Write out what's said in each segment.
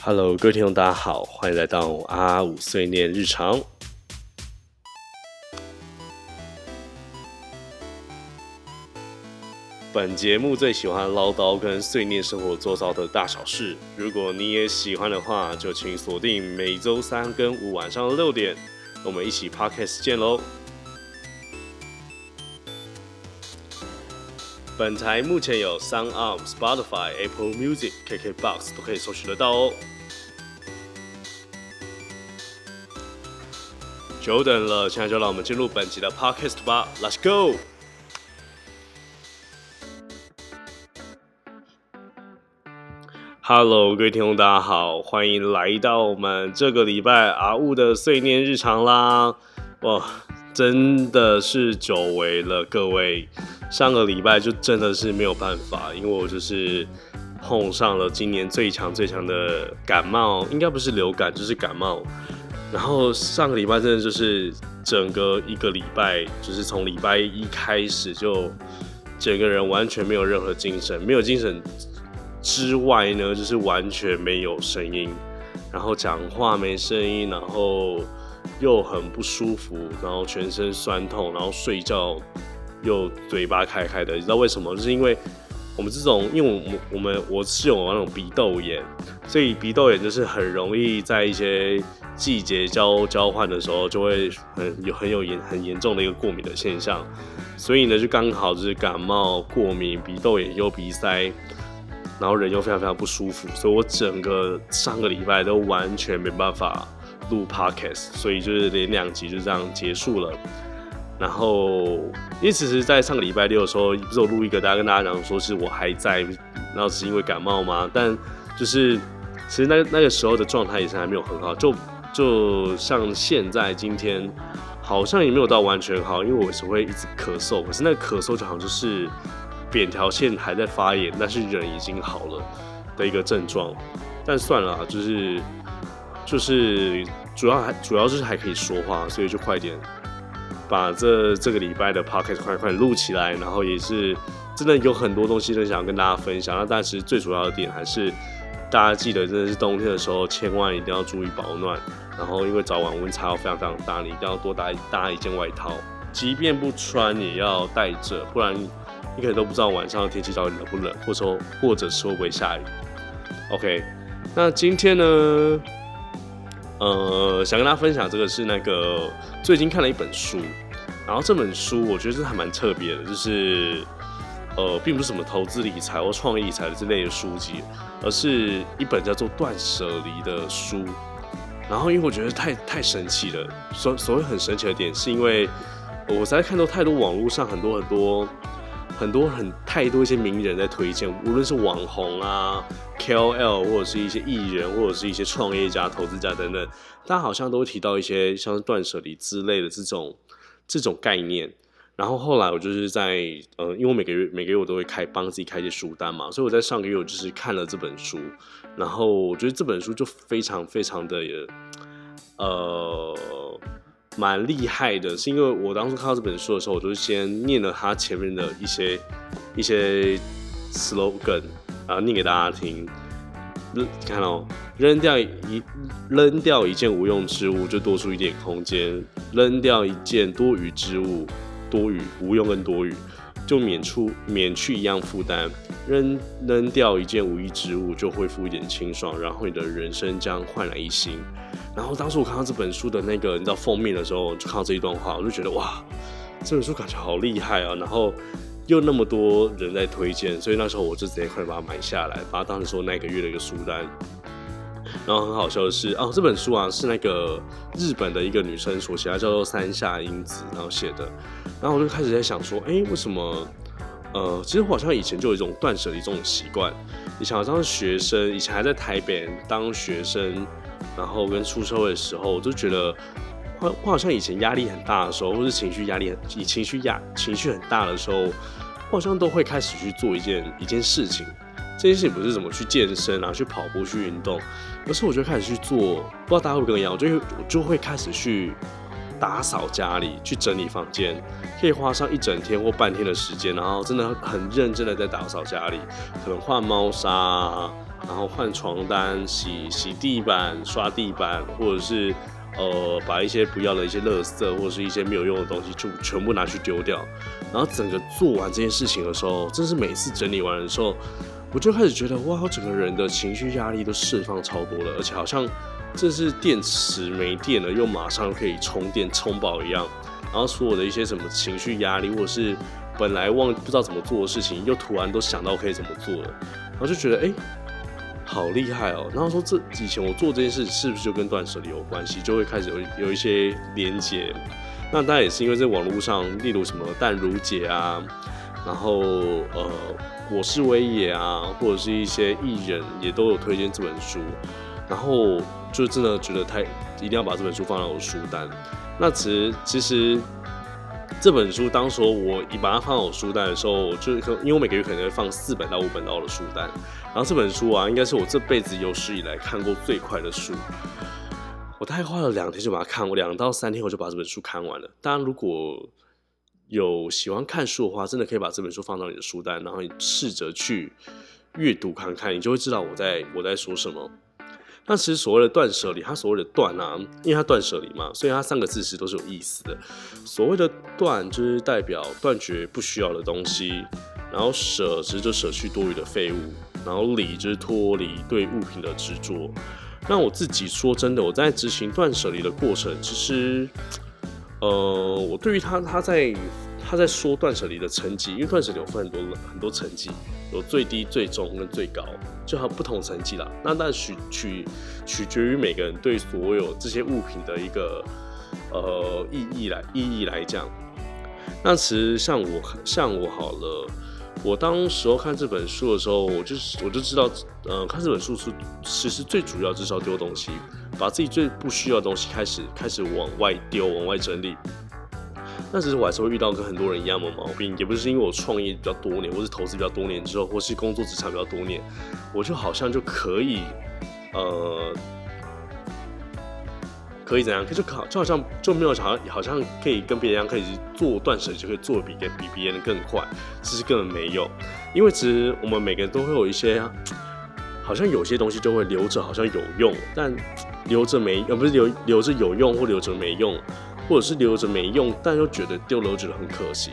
Hello，各位听众，大家好，欢迎来到阿五碎念日常。本节目最喜欢唠叨跟碎念生活做到的大小事。如果你也喜欢的话，就请锁定每周三跟五晚上六点，我们一起 Podcast 见喽。本台目前有 Sound On、Spotify、Apple Music、KKBox 都可以搜寻得到哦。久等了，现在就让我们进入本集的 Podcast 吧，Let's go！Hello，各位听众，大家好，欢迎来到我们这个礼拜阿雾的碎念日常啦！哇，真的是久违了，各位，上个礼拜就真的是没有办法，因为我就是碰上了今年最强最强的感冒，应该不是流感就是感冒，然后上个礼拜真的就是整个一个礼拜，就是从礼拜一开始就整个人完全没有任何精神，没有精神。之外呢，就是完全没有声音，然后讲话没声音，然后又很不舒服，然后全身酸痛，然后睡觉又嘴巴开开的，你知道为什么？就是因为我们这种，因为我我我们我是有那种鼻窦炎，所以鼻窦炎就是很容易在一些季节交交换的时候，就会很有很有严很严重的一个过敏的现象，所以呢，就刚好就是感冒、过敏、鼻窦炎又鼻塞。然后人又非常非常不舒服，所以我整个上个礼拜都完全没办法录 podcast，所以就是连两集就这样结束了。然后因为其实，在上个礼拜六的时候，不是我录一个，大家跟大家讲说是我还在，然后是因为感冒吗？但就是其实那那个时候的状态也是还没有很好，就就像现在今天好像也没有到完全好，因为我是会一直咳嗽，可是那个咳嗽就好像就是。扁条线还在发炎，但是人已经好了的一个症状。但算了，就是就是主要还主要就是还可以说话，所以就快点把这这个礼拜的 podcast 快快录起来。然后也是真的有很多东西都想要跟大家分享。那但是最主要的点还是大家记得，真的是冬天的时候千万一定要注意保暖。然后因为早晚温差要非常非常大，你一定要多搭搭一件外套，即便不穿也要带着，不然。你可能都不知道晚上的天气到底冷不冷，或者说，或者是会不会下雨。OK，那今天呢，呃，想跟大家分享这个是那个最近看了一本书，然后这本书我觉得是还蛮特别的，就是呃，并不是什么投资理财或创意理财的这类的书籍，而是一本叫做《断舍离》的书。然后因为我觉得太太神奇了，所所谓很神奇的点，是因为我在看到太多网络上很多很多。很多很太多一些名人在推荐，无论是网红啊、KOL 或者是一些艺人，或者是一些创业家、投资家等等，大家好像都提到一些像断舍离之类的这种这种概念。然后后来我就是在呃，因为我每个月每个月我都会开帮自己开一些书单嘛，所以我在上个月我就是看了这本书，然后我觉得这本书就非常非常的呃。蛮厉害的，是因为我当初看到这本书的时候，我就先念了他前面的一些一些 slogan，然后念给大家听。看哦，扔掉一扔掉一件无用之物，就多出一点空间；扔掉一件多余之物，多余无用跟多余，就免出免去一样负担；扔扔掉一件无益之物，就恢复一点清爽，然后你的人生将焕然一新。然后当时我看到这本书的那个你知道封面的时候，就看到这一段话，我就觉得哇，这本书感觉好厉害啊！然后又那么多人在推荐，所以那时候我就直接快把它买下来，把它当成说那个月的一个书单。然后很好笑的是，哦，这本书啊是那个日本的一个女生所写，她叫做三下英子，然后写的。然后我就开始在想说，哎，为什么？呃，其实我好像以前就有一种断舍离这种习惯。以前好像是学生，以前还在台北当学生。然后跟出社会的时候，我就觉得，我我好像以前压力很大的时候，或是情绪压力很、以情绪压情绪很大的时候，我好像都会开始去做一件一件事情。这件事情不是怎么去健身啊，去跑步去运动，而是我就开始去做。不知道大家会不会跟我一样，我就我就会开始去打扫家里，去整理房间，可以花上一整天或半天的时间，然后真的很认真的在打扫家里，可能换猫砂。然后换床单、洗洗地板、刷地板，或者是呃把一些不要的一些垃圾或者是一些没有用的东西就全部拿去丢掉。然后整个做完这件事情的时候，真是每次整理完的时候，我就开始觉得哇，我整个人的情绪压力都释放超多了，而且好像这是电池没电了，又马上可以充电充饱一样。然后所有的一些什么情绪压力，或者是本来忘不知道怎么做的事情，又突然都想到可以怎么做了，然后就觉得哎，好厉害哦。然后说这以前我做这件事是不是就跟断舍离有关系，就会开始有有一些连接。那当然也是因为在网络上，例如什么淡如姐啊，然后呃我是威野啊，或者是一些艺人也都有推荐这本书，然后就真的觉得太一定要把这本书放到我书单。那其实其实这本书当时我一把它放到书单的时候，就可因为我每个月可能会放四本到五本到我的书单，然后这本书啊，应该是我这辈子有史以来看过最快的书。我大概花了两天就把它看，我两到三天我就把这本书看完了。当然，如果有喜欢看书的话，真的可以把这本书放到你的书单，然后你试着去阅读看看，你就会知道我在我在说什么。那其实所谓的断舍离，它所谓的断啊，因为它断舍离嘛，所以它三个字其实都是有意思的。所谓的断，就是代表断绝不需要的东西；然后舍，其实就舍去多余的废物；然后离，就是脱离对物品的执着。那我自己说真的，我在执行断舍离的过程，其实，呃，我对于他他在他在说断舍离的层级，因为断舍离有分很多很多层级，有最低、最中跟最高，就有不同层级啦。那那取取取决于每个人对所有这些物品的一个呃意义来意义来讲。那其实像我像我好了。我当时候看这本书的时候，我就是我就知道，呃，看这本书是其实最主要就是要丢东西，把自己最不需要的东西开始开始往外丢，往外整理。那其实我还是会遇到跟很多人一样的毛病，也不是因为我创业比较多年，或是投资比较多年之后，或是工作职场比较多年，我就好像就可以，呃。可以怎样？可就考就好像就没有好像好像可以跟别人一样，可以做断舍就可以做的比比别人更快。其实根本没有，因为其实我们每个人都会有一些，好像有些东西就会留着，好像有用，但留着没呃不是留留着有用或留着没用，或者是留着没用，但又觉得丢了觉得很可惜。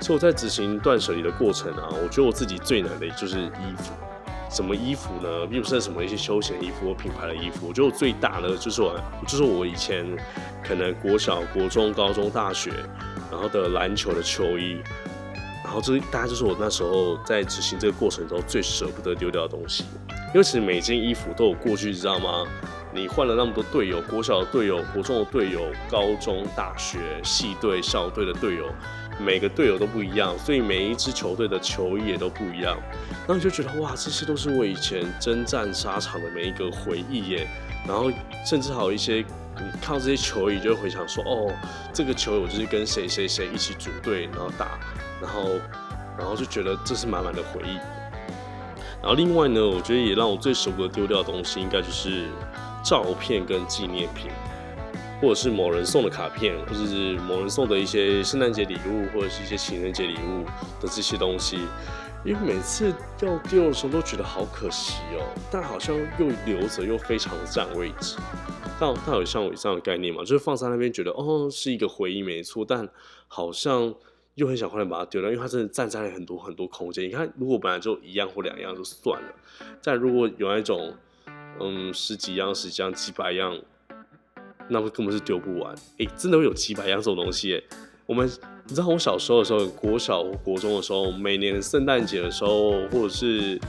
所以我在执行断舍离的过程啊，我觉得我自己最难的就是衣服。什么衣服呢？并不是什么一些休闲衣服或品牌的衣服。我觉得我最大的就是我，就是我以前可能国小、国中、高中、大学，然后的篮球的球衣，然后这大概就是我那时候在执行这个过程中最舍不得丢掉的东西。因为其实每件衣服都有过去，你知道吗？你换了那么多队友，国小的队友、国中的队友、高中、大学系队、校队的队友。每个队友都不一样，所以每一支球队的球衣也都不一样。然后你就觉得哇，这些都是我以前征战沙场的每一个回忆耶。然后甚至还有一些，你看到这些球衣，就会回想说，哦，这个球友就是跟谁谁谁一起组队，然后打，然后然后就觉得这是满满的回忆。然后另外呢，我觉得也让我最舍不得丢掉的东西，应该就是照片跟纪念品。或者是某人送的卡片，或者是某人送的一些圣诞节礼物，或者是一些情人节礼物的这些东西，因为每次要丢的时候都觉得好可惜哦，但好像又留着又非常的占位置。但它有像我这样的概念嘛，就是放在那边觉得哦是一个回忆没错，但好像又很想快点把它丢掉，因为它真的占在了很多很多空间。你看，如果本来就一样或两样就算了，但如果有那种嗯十几样、十几样、几百样。那么根本是丢不完，哎，真的会有几百样这种东西，哎，我们你知道我小时候的时候，国小、国中的时候，每年圣诞节的时候，或者是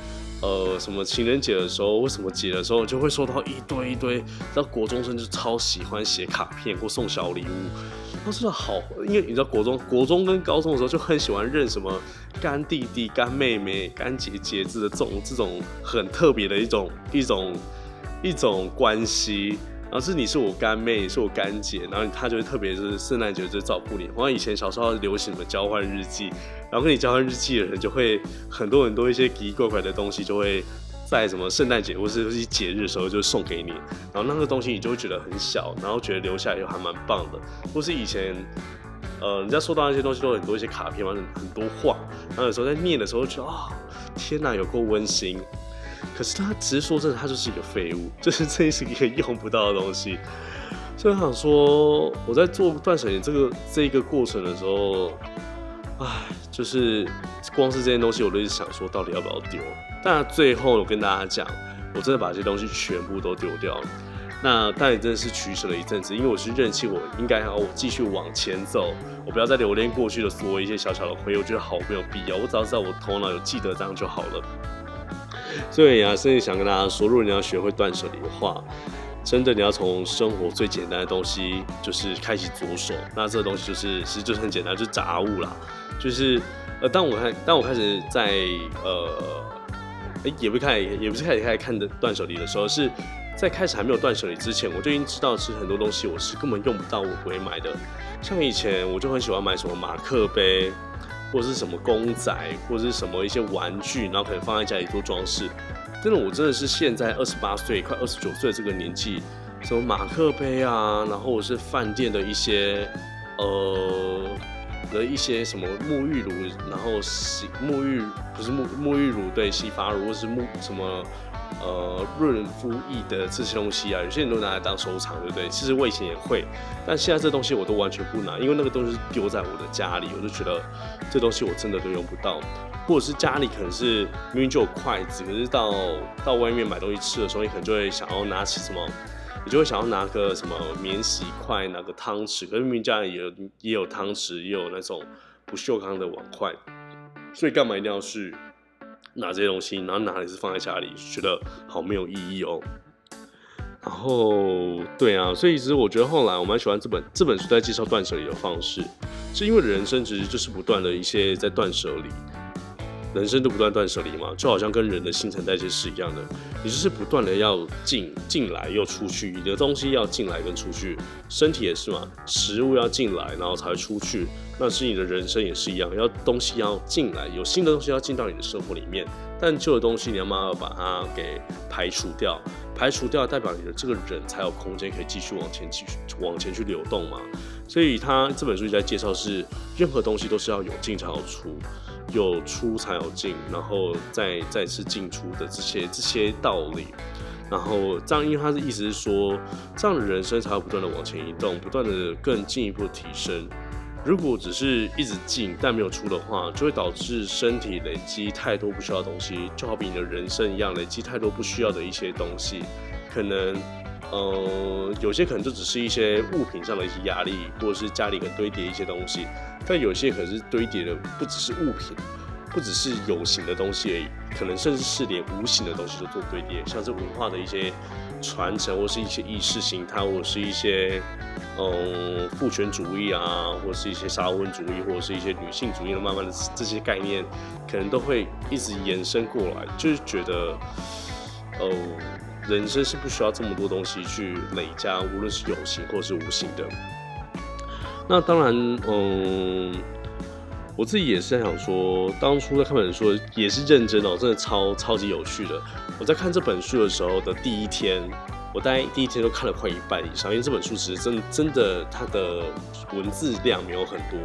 呃什么情人节的时候，或什么节的时候，就会收到一堆一堆，那国中生就超喜欢写卡片或送小礼物，他说的好，因为你知道国中、国中跟高中的时候就很喜欢认什么干弟弟、干妹妹、干姐姐子的这种这种很特别的一种一种一种关系。然后是你是我干妹，是我干姐，然后他就会特别是圣诞节就照顾你。好像以前小时候流行什么交换日记，然后跟你交换日记的人就会很多很多一些奇奇怪怪的东西，就会在什么圣诞节或是一些节日的时候就送给你。然后那个东西你就会觉得很小，然后觉得留下来又还蛮棒的。或是以前呃人家收到那些东西都很多一些卡片嘛，很多话，然后有时候在念的时候觉得啊天哪有够温馨。可是他其实说真的，他就是一个废物，就是这是一个用不到的东西。所以我想说，我在做断舍离这个这一个过程的时候，唉，就是光是这些东西，我都一直想说，到底要不要丢？但最后我跟大家讲，我真的把这些东西全部都丢掉了。那但也真的是取舍了一阵子，因为我是认清我应该要我继续往前走，我不要再留恋过去的所有一些小小的回忆，我觉得好没有必要。我只要知道我头脑有记得这样就好了。所以啊，甚至想跟大家说，如果你要学会断舍离的话，真的你要从生活最简单的东西就是开始着手。那这个东西就是其实就是很简单，就是杂物啦。就是呃，当我开当我开始在呃，哎，也不开也不是开始开始看的断舍离的时候是。在开始还没有断舍离之前，我就已经知道，其实很多东西我是根本用不到，我不会买的。像以前我就很喜欢买什么马克杯，或者是什么公仔，或者是什么一些玩具，然后可能放在家里做装饰。真的，我真的是现在二十八岁，快二十九岁这个年纪，什么马克杯啊，然后我是饭店的一些呃的一些什么沐浴乳，然后洗沐浴不是沐沐浴乳对洗发乳，或是沐什么。呃，润肤液的这些东西啊，有些人都拿来当收藏，对不对？其实我以前也会，但现在这东西我都完全不拿，因为那个东西丢在我的家里，我就觉得这东西我真的都用不到。或者是家里可能是明明就有筷子，可是到到外面买东西吃的时候，你可能就会想要拿起什么，你就会想要拿个什么免洗筷，拿个汤匙，可是明明家里也有也有汤匙，也有那种不锈钢的碗筷，所以干嘛一定要去？拿这些东西，然后拿也是放在家里，觉得好没有意义哦。然后，对啊，所以其实我觉得后来我蛮喜欢这本这本书在介绍断舍离的方式，是因为人生其实就是不断的一些在断舍离。人生都不断断舍离嘛，就好像跟人的新陈代谢是一样的，你就是不断的要进进来又出去，你的东西要进来跟出去，身体也是嘛，食物要进来然后才出去，那是你的人生也是一样，要东西要进来，有新的东西要进到你的生活里面，但旧的东西你要慢慢把它给排除掉，排除掉代表你的这个人才有空间可以继续往前继续往前去流动嘛，所以他这本书在介绍是任何东西都是要有进才有出。有出才有进，然后再再次进出的这些这些道理，然后这样，因为他的意思是说，这样的人生才会不断的往前移动，不断的更进一步提升。如果只是一直进但没有出的话，就会导致身体累积太多不需要的东西，就好比你的人生一样，累积太多不需要的一些东西，可能。呃，有些可能就只是一些物品上的一些压力，或者是家里可能堆叠一些东西，但有些可能是堆叠的不只是物品，不只是有形的东西而已，可能甚至是连无形的东西都做堆叠，像是文化的一些传承，或是一些意识形态，或者是一些嗯父权主义啊，或者是一些沙文主义，或者是一些女性主义的慢慢的这些概念，可能都会一直延伸过来，就是觉得，哦。人生是不需要这么多东西去累加，无论是有形或是无形的。那当然，嗯，我自己也是在想说，当初在看本书也是认真哦，真的超超级有趣的。我在看这本书的时候的第一天，我大概第一天都看了快一半以上，因为这本书其实真真的它的文字量没有很多，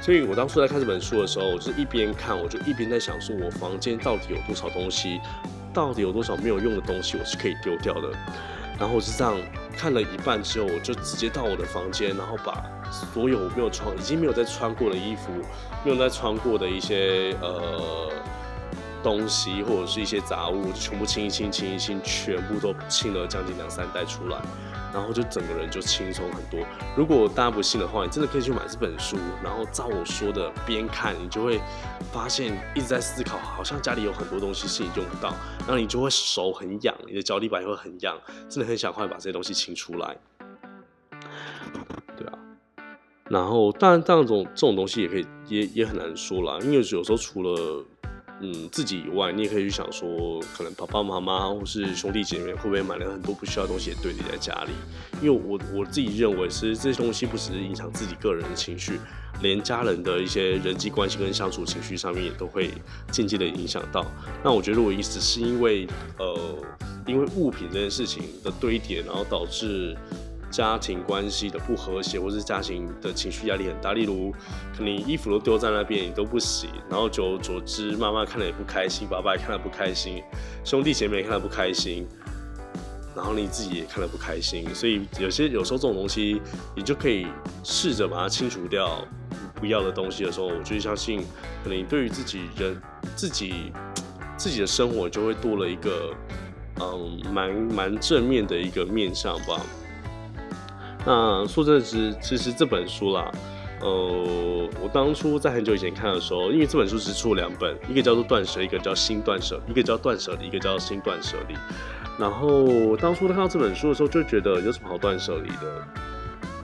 所以我当初在看这本书的时候，我就一边看，我就一边在想说，我房间到底有多少东西。到底有多少没有用的东西我是可以丢掉的？然后我是这样看了一半之后，我就直接到我的房间，然后把所有没有穿、已经没有再穿过的衣服、没有再穿过的一些呃东西或者是一些杂物，全部清一清、清一清，全部都清了将近两三袋出来。然后就整个人就轻松很多。如果大家不信的话，你真的可以去买这本书，然后照我说的边看，你就会发现一直在思考，好像家里有很多东西是你用不到，然后你就会手很痒，你的脚底板也会很痒，真的很想快把这些东西清出来。对啊，然后当然，这种这种东西也可以，也也很难说啦，因为有时候除了。嗯，自己以外，你也可以去想说，可能爸爸妈妈或是兄弟姐妹会不会买了很多不需要的东西堆叠在家里？因为我我自己认为，是这些东西不只是影响自己个人的情绪，连家人的一些人际关系跟相处情绪上面也都会间接的影响到。那我觉得我意思是因为，呃，因为物品这件事情的堆叠，然后导致家庭关系的不和谐，或是家庭的情绪压力很大。例如，可能衣服都丢在那边，你都不洗，然后久而久之，妈妈看了也不开心，爸爸也看了不开心，兄弟姐妹也看了不开心，然后你自己也看了不开心。所以有些有时候这种东西，你就可以试着把它清除掉不要的东西的时候，我就相信，可能你对于自己人自己自己的生活就会多了一个。嗯，蛮蛮正面的一个面相吧。那说真的，其实这本书啦，呃，我当初在很久以前看的时候，因为这本书只出了两本，一个叫做《断舍》，一个叫《新断舍》，一个叫《断舍离》，一个叫《新断舍离》。然后当初看到这本书的时候，就觉得有什么好断舍离的？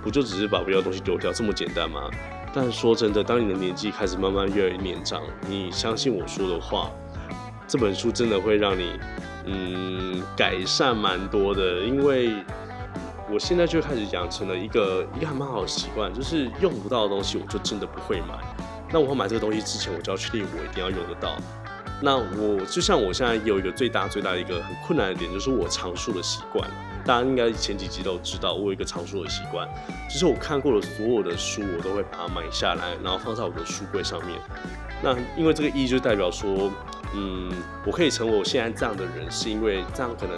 不就只是把不要的东西丢掉这么简单吗？但说真的，当你的年纪开始慢慢越来越年长，你相信我说的话，这本书真的会让你。嗯，改善蛮多的，因为我现在就开始养成了一个一个还蛮好的习惯，就是用不到的东西我就真的不会买。那我买这个东西之前，我就要确定我一定要用得到。那我就像我现在有一个最大最大的一个很困难的点，就是我藏书的习惯。大家应该前几集都知道，我有一个藏书的习惯，就是我看过的所有的书，我都会把它买下来，然后放在我的书柜上面。那因为这个意义就代表说。嗯，我可以成为我现在这样的人，是因为这样可能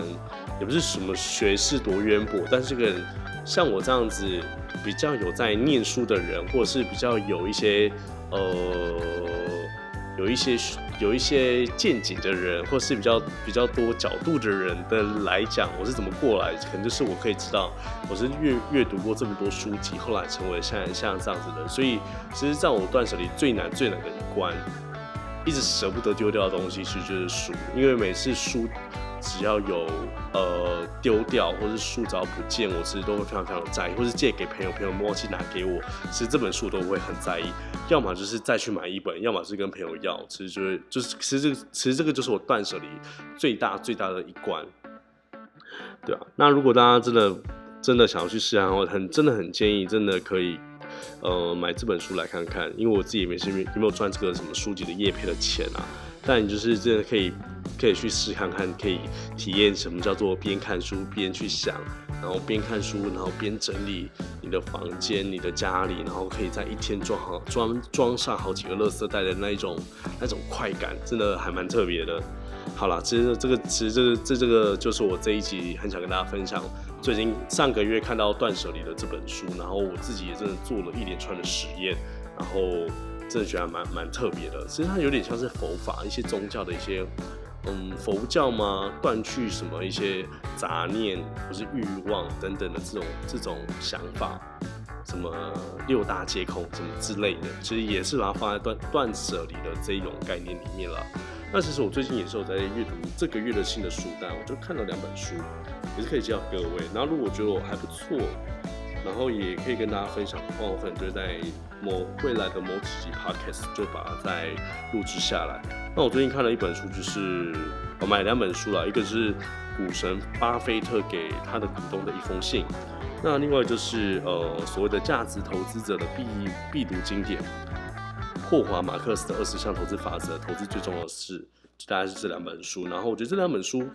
也不是什么学识多渊博，但是这个人像我这样子比较有在念书的人，或者是比较有一些呃有一些有一些见解的人，或是比较比较多角度的人的来讲，我是怎么过来，可能就是我可以知道我是阅阅读过这么多书籍，后来成为像像这样子的，所以其实在我断舍离最难最难的一关。一直舍不得丢掉的东西，其实就是书。因为每次书只要有呃丢掉，或是书找不见，我其实都会非常非常在意，或是借给朋友，朋友忘记拿给我，其实这本书都会很在意。要么就是再去买一本，要么是跟朋友要，其实就是就是，其实这个其实这个就是我断舍离最大最大的一关，对啊。那如果大家真的真的想要去试看，我很真的很建议，真的可以。呃，买这本书来看看，因为我自己也没是有没有赚这个什么书籍的叶配的钱啊。但你就是真的可以，可以去试看看，可以体验什么叫做边看书边去想，然后边看书，然后边整理你的房间、你的家里，然后可以在一天装好装装上好几个垃圾袋的那一种那种快感，真的还蛮特别的。好了，其实这个其实这个这这个就是我这一集很想跟大家分享。最近上个月看到《断舍离》的这本书，然后我自己也真的做了一连串的实验，然后真的觉得蛮蛮特别的。其实它有点像是佛法一些宗教的一些，嗯，佛教嘛，断去什么一些杂念或是欲望等等的这种这种想法，什么六大皆空什么之类的，其实也是把它放在断断舍离的这一种概念里面了。那其实我最近也是有在阅读这个月的新的书单，我就看了两本书。也是可以介绍各位，然后如果觉得我还不错，然后也可以跟大家分享的话，我可能就在某未来的某几集 podcast 就把它再录制下来。那我最近看了一本书，就是我买两本书了，一个是股神巴菲特给他的股东的一封信，那另外就是呃所谓的价值投资者的必必读经典，霍华马克思的二十项投资法则，投资最重要的是。大概是这两本书，然后我觉得这两本书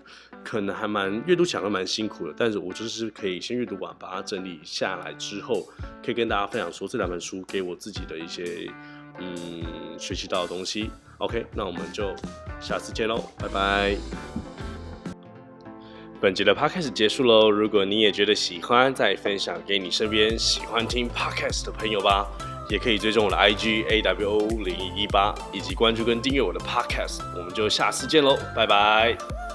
可能还蛮阅读起来蛮辛苦的，但是我就是可以先阅读完，把它整理下来之后，可以跟大家分享说这两本书给我自己的一些嗯学习到的东西。OK，那我们就下次见喽，拜拜。本集的 Podcast 结束喽，如果你也觉得喜欢，再分享给你身边喜欢听 Podcast 的朋友吧。也可以追踪我的 IG A W O 零一一八，以及关注跟订阅我的 Podcast，我们就下次见喽，拜拜。